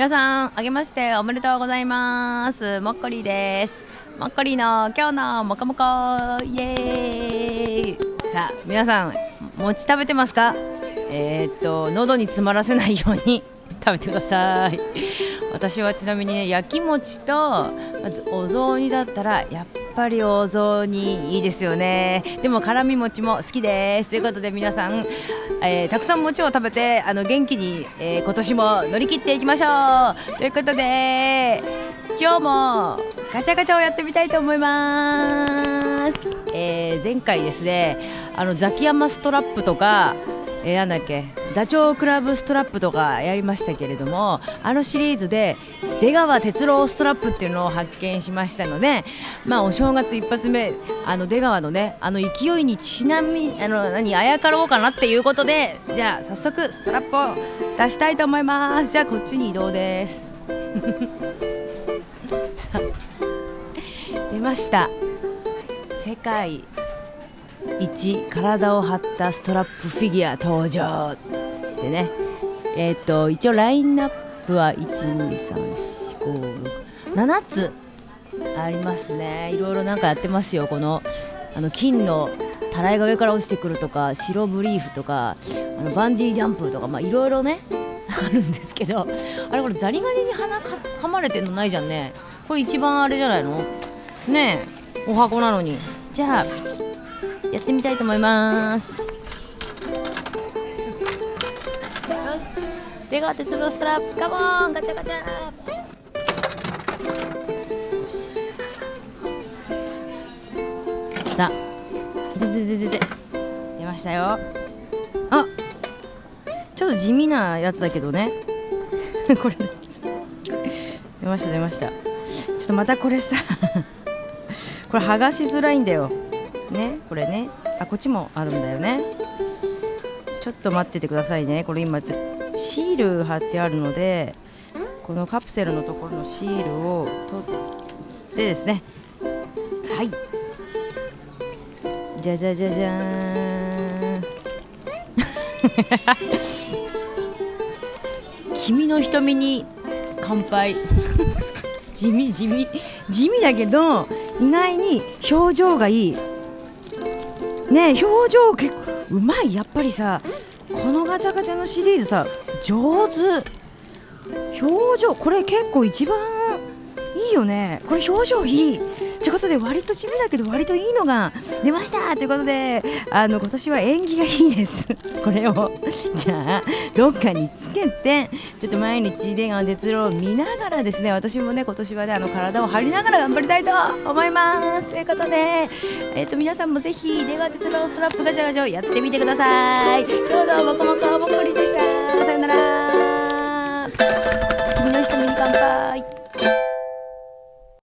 皆さん、あげましておめでとうございます。もっこりです。もっこりの今日のもこもこイエーイさあ、皆さん、餅食べてますか？えー、っと、喉に詰まらせないように 食べてください。私はちなみにね、焼き餅と、まずお雑煮だったら、やっぱりお雑煮いいですよね。でも辛み餅も好きです。ということで皆さん、えーたくさん餅を食べてあの元気に、えー今年も乗り切っていきましょうということで今日もガチャガチャをやってみたいと思います、えー前回ですねあのザキヤマストラップとかえーなんだっけダチョウ倶楽部ストラップとかやりましたけれどもあのシリーズで出川哲朗ストラップっていうのを発見しましたのでまあお正月一発目あの出川のねあの勢いにちなみあの何あやかろうかなっていうことでじゃあ早速ストラップを出したいと思います。じゃあこっちに移動です。出ました。世界一体を張ったストラップフィギュア登場。つってね。えっ、と一応ラインナップは1234567つありますね。いろいろなんかやってますよ。このあの金のたらいが上から落ちてくるとか白ブリーフとかあのバンジージャンプとかまあいろいろね あるんですけどあれこれザリガニに鼻か噛まれてんのないじゃんね。これ一番あれじゃないの？ねえ。お箱なのに。じゃあやってみたいと思います。よし。出川鉄道ストラップ。カモンガチャガチャ。よしさあ。ででででで出ましたよ。あ。ちょっと地味なやつだけどね。これ。出ました出ました。ちょっとまたこれさ。これ剥がしづらいんだよ。ねこれね。あこっちもあるんだよね。ちょっと待っててくださいね。これ今シール貼ってあるのでこのカプセルのところのシールを取ってですね。はい。じゃじゃじゃじゃーん。君の瞳に乾杯。地味地味。地味だけど意外に表情がいい。ね表情結構うまい。やっぱりさこのガチャガチャのシリーズさ上手。表情これ結構一番いいよね。これ表情いい。ということで割と地味だけど割といいのが出ましたということであの今年は縁起がいいです。これをじゃあどっかにつけてちょっと毎日出川哲郎を見ながらですね私もね今年はねあの体を張りながら頑張りたいと思います。ということでえっ、と皆さんもぜひ出川哲郎スラップガチャガチャをやってみてください。どうぞもこもこ